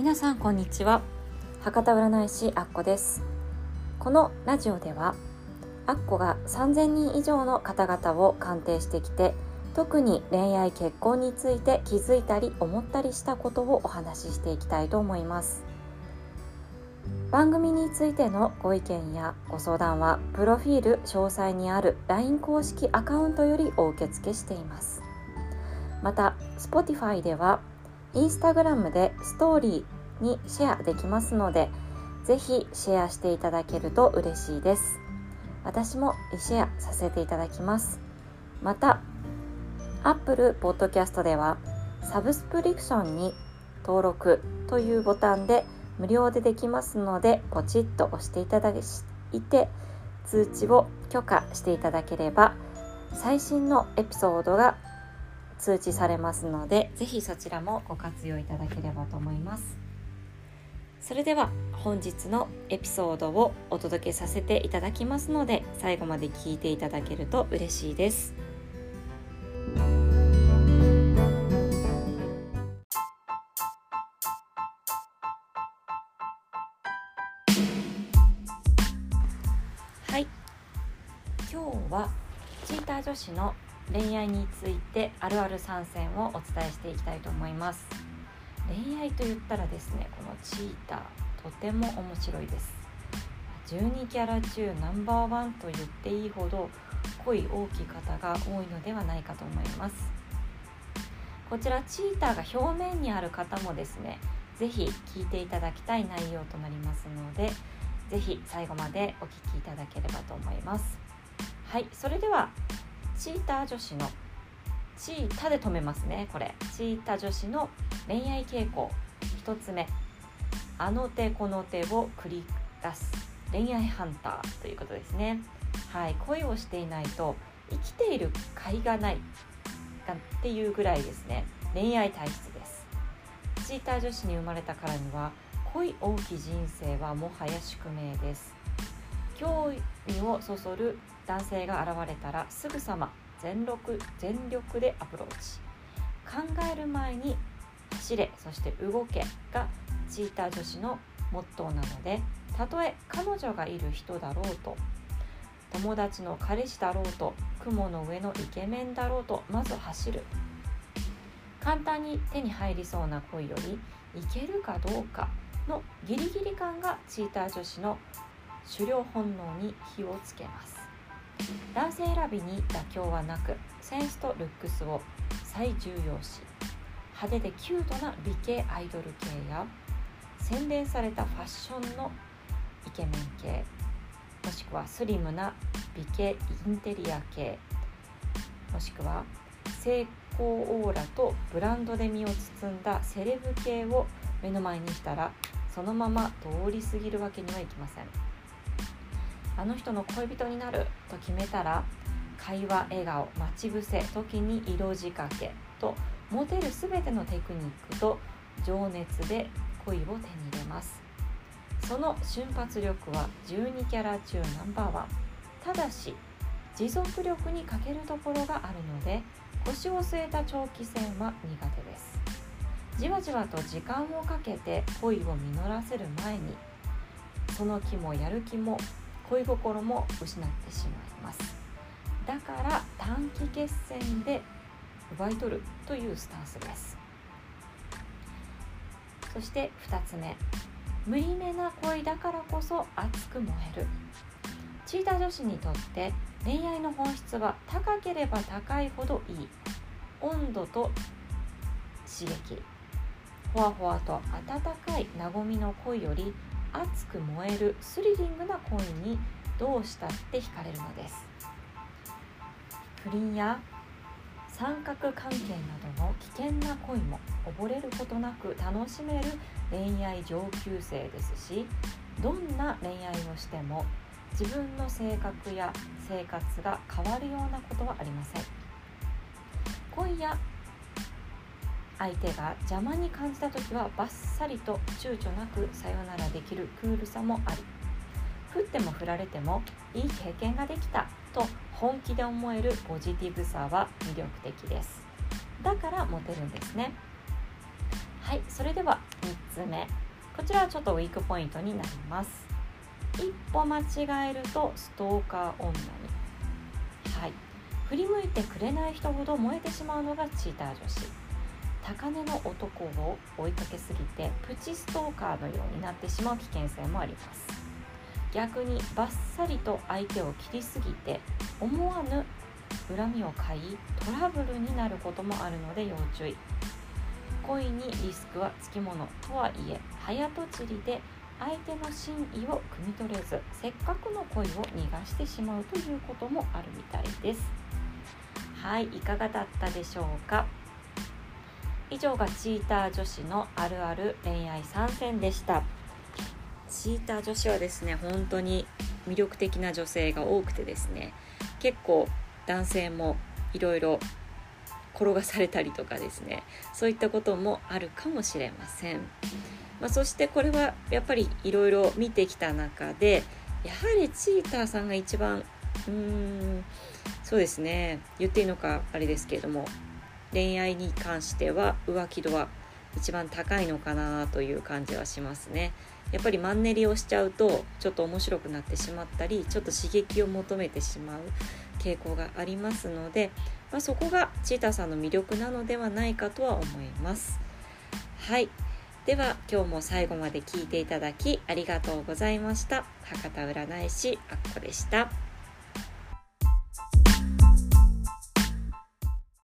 皆さんこんにちは。博多占い師アッコです。このラジオではアッコが3000人以上の方々を鑑定してきて特に恋愛結婚について気づいたり思ったりしたことをお話ししていきたいと思います。番組についてのご意見やご相談はプロフィール詳細にある LINE 公式アカウントよりお受け付けしています。また Spotify ではインスタグラムでストーリーにシェアできますのでぜひシェアしていただけると嬉しいです。私もシェアさせていただきます。また Apple Podcast ではサブスクリプションに登録というボタンで無料でできますのでポチッと押していただいて通知を許可していただければ最新のエピソードが通知されますのでぜひそちらもご活用いただければと思います。それでは本日のエピソードをお届けさせていただきますので最後まで聞いていただけると嬉しいです。はい。今日はチーター女子の恋愛についてあるある参戦をお伝えしていきたいと思います。恋愛と言ったらですねこのチーターとても面白いです。12キャラ中ナンバーワンと言っていいほど恋大きい方が多いのではないかと思います。こちらチーターが表面にある方もですね是非聞いていただきたい内容となりますので是非最後までお聴きいただければと思います。はいそれではチーター女子のチータで止めますねこれ。チータ女子の恋愛傾向。1つ目。あの手この手を繰り出す恋愛ハンターということですね。はい。恋をしていないと生きている甲斐がないっていうぐらいですね。恋愛体質です。チーター女子に生まれたからには恋多き人生はもはや宿命です。興味をそそる男性が現れたらすぐさま全力全力でアプローチ。考える前に走れそして動けがチーター女子のモットーなのでたとえ彼女がいる人だろうと友達の彼氏だろうと雲の上のイケメンだろうとまず走る。簡単に手に入りそうな恋よりいけるかどうかのギリギリ感がチーター女子の狩猟本能に火をつけます。男性選びに妥協はなくセンスとルックスを最重要視派手でキュートな美形アイドル系や洗練されたファッションのイケメン系もしくはスリムな美形インテリア系もしくは成功オーラとブランドで身を包んだセレブ系を目の前にしたらそのまま通り過ぎるわけにはいきません。あの人の恋人になる。と決めたら会話笑顔待ち伏せ時に色仕掛けとモテる全てのテクニックと情熱で恋を手に入れます。その瞬発力は12キャラ中ナンバーワン。ただし持続力に欠けるところがあるので腰を据えた長期戦は苦手です。じわじわと時間をかけて恋を実らせる前にその気もやる気も恋心も失ってしまいます。だから短期決戦で奪い取るというスタンスです。そして2つ目。無理めな恋だからこそ熱く燃える。チーター女子にとって恋愛の本質は高ければ高いほどいい。温度と刺激。ほわほわと温かい和みの恋より熱く燃えるスリリングな恋にどうしたって惹かれるのです。不倫や三角関係などの危険な恋も溺れることなく楽しめる恋愛上級生ですしどんな恋愛をしても自分の性格や生活が変わるようなことはありません。恋や相手が邪魔に感じた時はバッサリと躊躇なくさよならできるクールさもあり振っても振られてもいい経験ができたと本気で思えるポジティブさは魅力的です。だからモテるんですね。はいそれでは3つ目。こちらはちょっとウィークポイントになります。一歩間違えるとストーカー女に。はい。振り向いてくれない人ほど燃えてしまうのがチーター女子。高値の男を追いかけすぎてプチストーカーのようになってしまう危険性もあります。逆にバッサリと相手を切りすぎて思わぬ恨みを買いトラブルになることもあるので要注意。恋にリスクはつきものとはいえ早とちりで相手の真意を汲み取れずせっかくの恋を逃がしてしまうということもあるみたいです。はいいかがだったでしょうか？以上がチーター女子のあるある恋愛参戦でした。チーター女子はですね本当に魅力的な女性が多くてですね結構男性もいろいろ転がされたりとかですねそういったこともあるかもしれません、まあ、そしてこれはやっぱりいろいろ見てきた中でやはりチーターさんが一番うーんそうですね言っていいのかあれですけれども恋愛に関しては浮気度は一番高いのかなという感じはしますね。やっぱりマンネリをしちゃうとちょっと面白くなってしまったりちょっと刺激を求めてしまう傾向がありますので、まあ、そこがチーターさんの魅力なのではないかとは思います。はい。では今日も最後まで聞いていただきありがとうございました。博多占い師あっこでした。